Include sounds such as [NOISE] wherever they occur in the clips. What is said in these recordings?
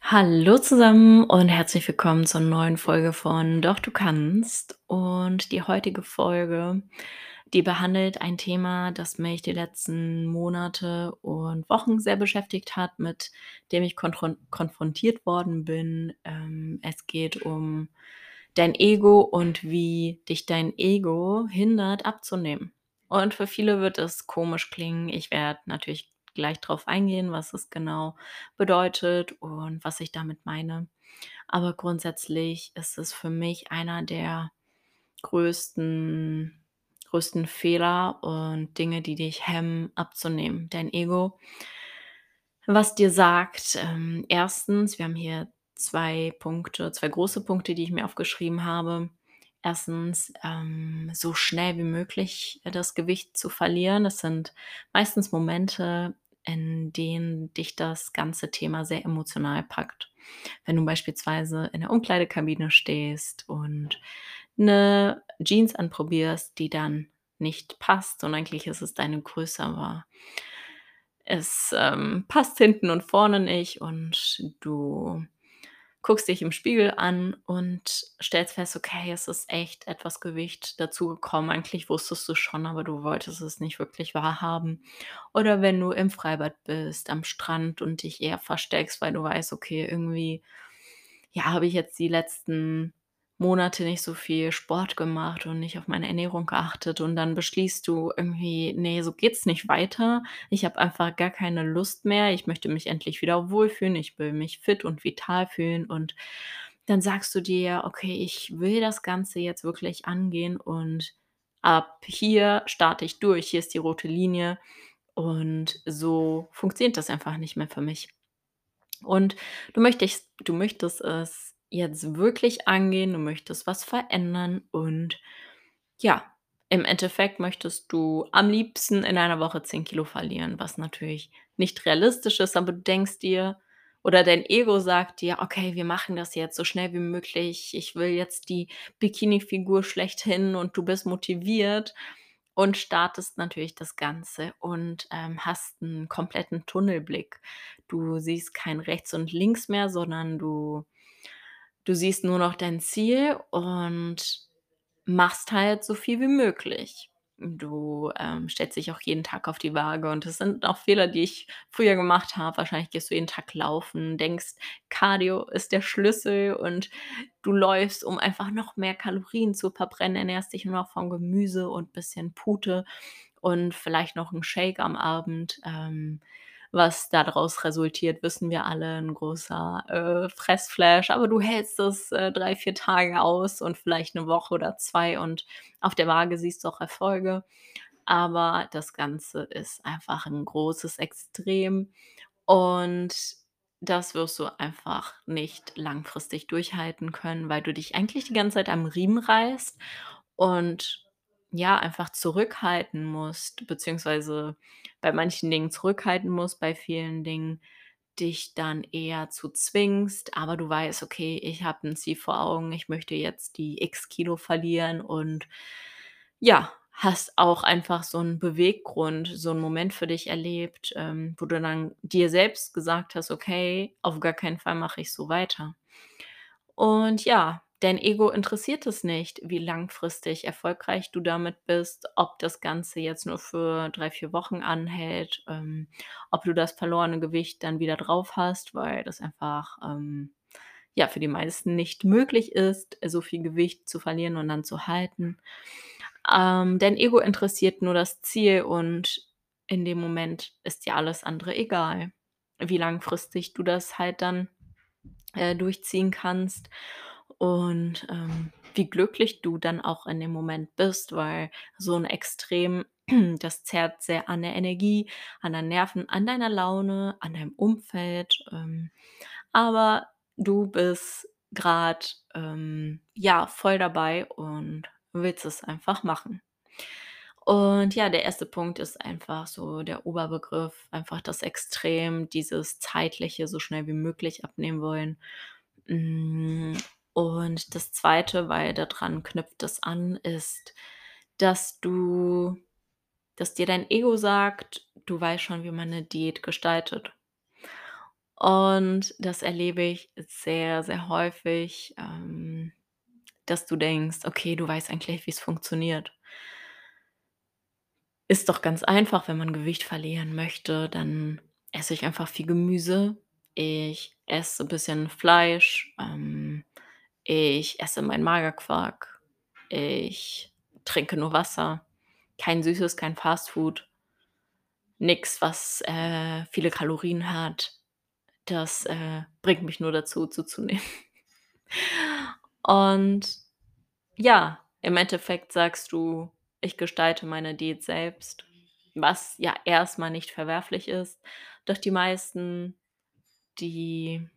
Hallo zusammen und herzlich willkommen zur neuen Folge von Doch du kannst. Und die heutige Folge, die behandelt ein Thema, das mich die letzten Monate und Wochen sehr beschäftigt hat, mit dem ich konfron konfrontiert worden bin. Ähm, es geht um dein Ego und wie dich dein Ego hindert abzunehmen. Und für viele wird es komisch klingen. Ich werde natürlich gleich drauf eingehen, was es genau bedeutet und was ich damit meine. Aber grundsätzlich ist es für mich einer der größten größten Fehler und Dinge, die dich hemmen, abzunehmen. Dein Ego, was dir sagt, ähm, 1. wir haben hier 2 Punkte, 2 große Punkte, die ich mir aufgeschrieben habe. 1. ähm, so schnell wie möglich das Gewicht zu verlieren. Das sind meistens Momente, in denen dich das ganze Thema sehr emotional packt. Wenn du beispielsweise in der Umkleidekabine stehst und 'ne Jeans anprobierst, die dann nicht passt und eigentlich ist es deine Größe, aber es, ähm, passt hinten und vorne nicht und du guckst dich im Spiegel an und stellst fest: Okay, es ist echt etwas Gewicht dazugekommen. Eigentlich wusstest du's schon, aber du wolltest es nicht wirklich wahrhaben. Oder wenn du im Freibad bist, am Strand und dich eher versteckst, weil du weißt: „Okay, irgendwie, ja, habe ich jetzt die letzten Monate nicht so viel Sport gemacht und nicht auf meine Ernährung geachtet.“ Und dann beschließt du irgendwie: „Ne, so geht's nicht weiter. Ich habe einfach gar keine Lust mehr. Ich möchte mich endlich wieder wohlfühlen. Ich will mich fit und vital fühlen.“ Und dann sagst du dir: „Okay, ich will das Ganze jetzt wirklich angehen und ab hier starte ich durch. Hier ist die rote Linie.“ Und so funktioniert das einfach nicht mehr für mich. Und du möchtest du möchtest es jetzt wirklich angehen, du möchtest was verändern und ja, im Endeffekt möchtest du am liebsten in einer Woche 10 Kilo verlieren, was natürlich nicht realistisch ist, aber du denkst dir oder dein Ego sagt dir: „Okay, wir machen das jetzt so schnell wie möglich. Ich will jetzt die Bikinifigur schlechthin.“ Und du bist motiviert und startest natürlich das Ganze und, ähm, hast 'n kompletten Tunnelblick. Du siehst kein rechts und links mehr, sondern du du siehst nur noch dein Ziel und machst halt so viel wie möglich. Du, ähm, stellst dich auch jeden Tag auf die Waage und das sind auch Fehler, die ich früher gemacht habe. Wahrscheinlich gehst du jeden Tag laufen, denkst, Cardio ist der Schlüssel und du läufst, um einfach noch mehr Kalorien zu verbrennen, ernährst dich nur noch von Gemüse und bisschen Pute und vielleicht noch 'n Shake am Abend. Ähm, was da draus resultiert, wissen wir alle, 'n großer, äh, Fressflash, aber du hältst das, äh, 3, 4 Tage aus und vielleicht 'ne Woche oder 2 und auf der Waage siehst du auch Erfolge. Aber das Ganze ist einfach 'n großes Extrem und das wirst du einfach nicht langfristig durchhalten können, weil du dich eigentlich die ganze Zeit am Riemen reißt und, ja, einfach zurückhalten musst, beziehungsweise bei manchen Dingen zurückhalten musst, bei vielen Dingen dich dann eher zu zwingst, aber du weißt: „Okay, ich habe 'n Ziel vor Augen. Ich möchte jetzt die X Kilo verlieren.“ Und ja, hast auch einfach so 'n Beweggrund, so 'n Moment für dich erlebt, ähm, wo du dann dir selbst gesagt hast: „Okay, auf gar keinen Fall mache ich so weiter.“ Und ja, dein Ego interessiert es nicht, wie langfristig erfolgreich du damit bist, ob das Ganze jetzt nur für 3, 4 Wochen anhält, ähm, ob du das verlorene Gewicht dann wieder drauf hast, weil das einfach, ähm, ja, für die meisten nicht möglich ist, so viel Gewicht zu verlieren und dann zu halten. Ähm, dein Ego interessiert nur das Ziel und in dem Moment ist dir alles andere egal, wie langfristig du das halt dann, äh, durchziehen kannst und, ähm, wie glücklich du dann auch in dem Moment bist, weil so 'n Extrem, [CLEARS THROAT] das zerrt sehr an der Energie, an deinen Nerven, an deiner Laune, an deinem Umfeld, ähm, aber du bist grad, ähm, ja, voll dabei und willst es einfach machen. Und ja, der 1. Punkt ist einfach so der Oberbegriff, einfach das Extrem, dieses zeitliche, so schnell wie möglich abnehmen wollen. Und das Zweite, weil daran knüpft es an, ist, dass du dass dir dein Ego sagt, du weißt schon, wie man 'ne Diät gestaltet. Und das erlebe ich sehr, sehr häufig, ähm, dass du denkst: „Okay, du weißt eigentlich, wie's funktioniert.“ Ist doch ganz einfach, wenn man Gewicht verlieren möchte, dann esse ich einfach viel Gemüse. Ich esse bisschen Fleisch, ähm, ich esse meinen Magerquark, ich trinke nur Wasser, kein Süßes, kein Fastfood. Nix, was, äh, viele Kalorien hat. Das, äh, bringt mich nur dazu, zuzunehmen. [LAUGHS] Und ja, im Endeffekt sagst du: „Ich gestalte meine Diät selbst“, was ja erst mal nicht verwerflich ist. Doch die meisten, die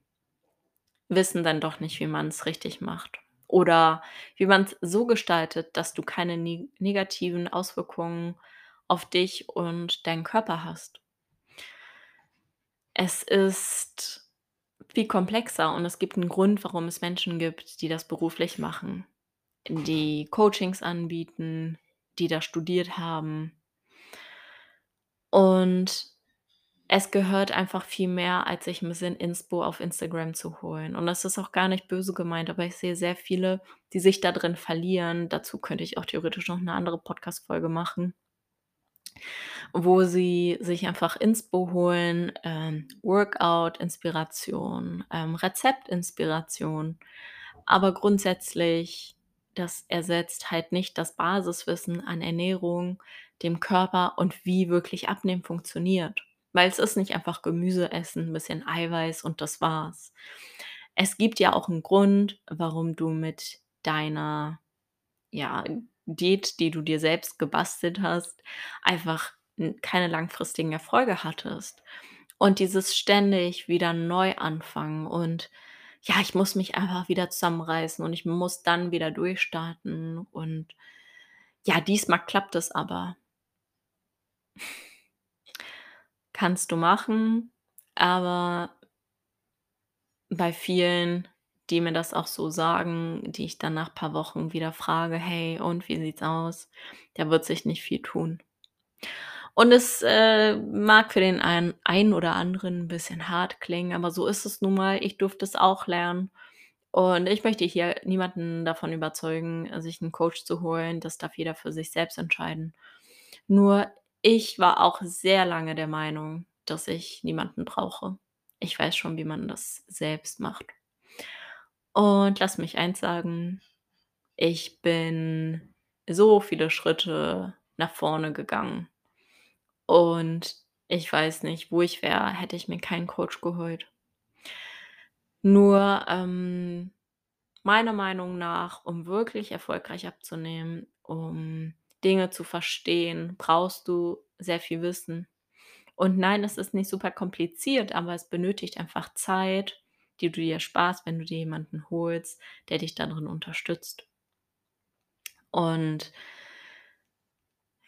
wissen dann doch nicht, wie man's richtig macht oder wie man's so gestaltet, dass du keine ne negativen Auswirkungen auf dich und deinen Körper hast. Es ist viel komplexer und es gibt 'n Grund, warum es Menschen gibt, die das beruflich machen, die Coachings anbieten, die das studiert haben. Und es gehört einfach viel mehr, als sich 'n bisschen Inspo auf Instagram zu holen. Und das ist auch gar nicht böse gemeint, aber ich sehe sehr viele, die sich da drin verlieren. Dazu könnte ich auch theoretisch noch 'ne andere Podcast-Folge machen wo sie sich einfach Inspo holen, ähm, Workout-Inspiration, ähm, Rezept-Inspiration. Aber grundsätzlich, das ersetzt halt nicht das Basiswissen an Ernährung, dem Körper und wie wirklich Abnehmen funktioniert. Weil es ist nicht einfach Gemüse essen, bisschen Eiweiß und das war's. Es gibt ja auch 'n Grund, warum du mit deiner, ja, Diät, die du dir selbst gebastelt hast, einfach keine langfristigen Erfolge hattest. Und dieses ständig wieder neu anfangen und: „Ja, ich muss mich einfach wieder zusammenreißen und ich muss dann wieder durchstarten und ja, diesmal klappt es aber.“ Kannst du machen, aber bei vielen, die mir das auch so sagen, die ich dann nach paar Wochen wieder frage: „Hey, und wie sieht's aus?“ Da wird sich nicht viel tun. Und es, äh, mag für den ein einen oder anderen 'n bisschen hart klingen, aber so ist es nun mal. Ich durfte es auch lernen. Und ich möchte hier niemanden davon überzeugen, sich 'n Coach zu holen. Das darf jeder für sich selbst entscheiden. Nur ich war auch sehr lange der Meinung, dass ich niemanden brauche. Ich weiß schon, wie man das selbst macht. Und lass mich eins sagen, ich bin so viele Schritte nach vorne gegangen. Und ich weiß nicht, wo ich wäre, hätte ich mir keinen Coach geholt. Nur, ähm, meiner Meinung nach, um wirklich erfolgreich abzunehmen, um Dinge zu verstehen, brauchst du sehr viel Wissen. Und nein, es ist nicht super kompliziert, aber es benötigt einfach Zeit, die du dir sparst, wenn du dir jemanden holst, der dich da drin unterstützt. Und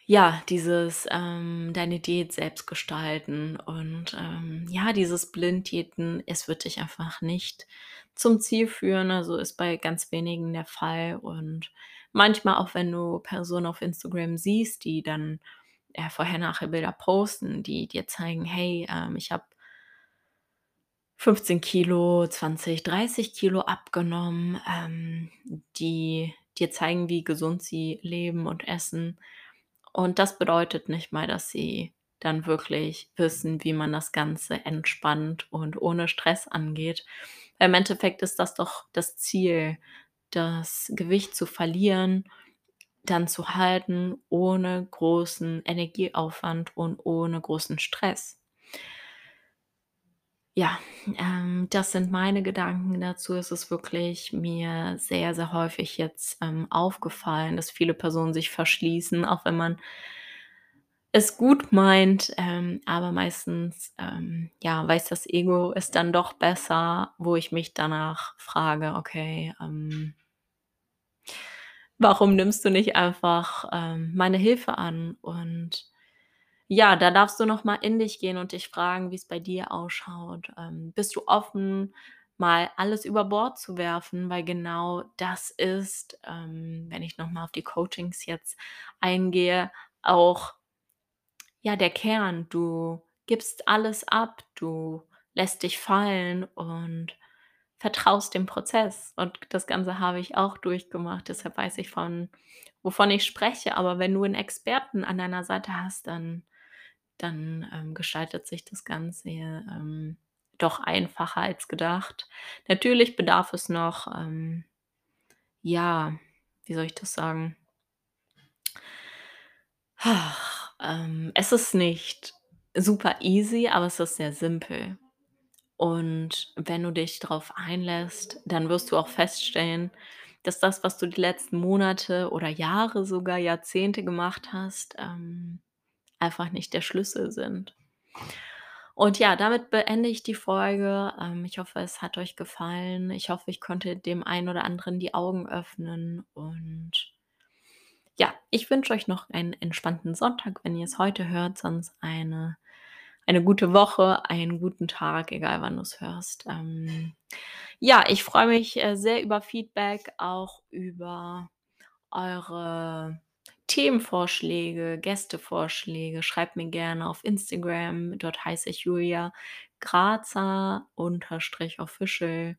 ja, dieses, ähm, deine Diät selbst gestalten und, ähm, ja, dieses Blinddiäten, es wird dich einfach nicht zum Ziel führen. Also, ist bei ganz wenigen der Fall. Und manchmal auch, wenn du Personen auf Instagram siehst, die dann, äh, Vorher-Nachher-Bilder posten, die dir zeigen: „Hey, ähm, ich habe“ „15 Kilo, 20, 30 Kilo abgenommen“, ähm, die dir zeigen, wie gesund sie leben und essen. Und das bedeutet nicht mal, dass sie dann wirklich wissen, wie man das Ganze entspannt und ohne Stress angeht. Im Endeffekt ist das doch das Ziel, das Gewicht zu verlieren, dann zu halten ohne großen Energieaufwand und ohne großen Stress. Ja, ähm, das sind meine Gedanken dazu. Es ist wirklich mir sehr, sehr häufig jetzt, ähm, aufgefallen, dass viele Personen sich verschließen, auch wenn man es gut meint, ähm, aber meistens, ähm, ja, weiß das Ego es dann doch besser, wo ich mich danach frage: „Okay, ähm“ „warum nimmst du nicht einfach, ähm, meine Hilfe an?“ Und ja, da darfst du noch mal in dich gehen und dich fragen, wie's bei dir ausschaut. Ähm, bist du offen mal alles über Bord zu werfen, weil genau das ist, ähm, wenn ich noch mal auf die Coachings jetzt eingehe, auch ja, der Kern. Du gibst alles ab, du lässt dich fallen und vertraust dem Prozess. Und das Ganze habe ich auch durchgemacht, deshalb weiß ich von wovon ich spreche. Aber wenn du 'n Experten an deiner Seite hast, dann dann, ähm, gestaltet sich das Ganze, ähm, doch einfacher als gedacht. Natürlich bedarf es noch, ähm ja, wie soll ich das sagen? Ähm, es ist nicht super easy, aber es ist sehr simpel. Und wenn du dich drauf einlässt, dann wirst du auch feststellen, dass das, was du die letzten Monate oder Jahre, sogar Jahrzehnte gemacht hast, ähm, einfach nicht der Schlüssel sind. Und ja, damit beende ich die Folge. Ähm, ich hoffe, es hat euch gefallen. Ich hoffe, ich konnte dem einen oder anderen die Augen öffnen und ja, ich wünsche euch noch einen entspannten Sonntag, wenn ihr es heute hört, sonst eine eine gute Woche, einen guten Tag, egal wann du's hörst. Ähm, ja, ich freue mich, äh, sehr über Feedback, auch über eure Themenvorschläge, Gästevorschläge. Schreibt mir gerne auf Instagram, dort heiße ich Julia Grazer_official.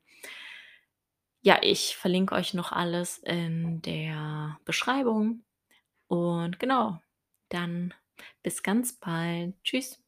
Ja, ich verlinke euch noch alles in der Beschreibung. Und genau, dann bis ganz bald. Tschüss.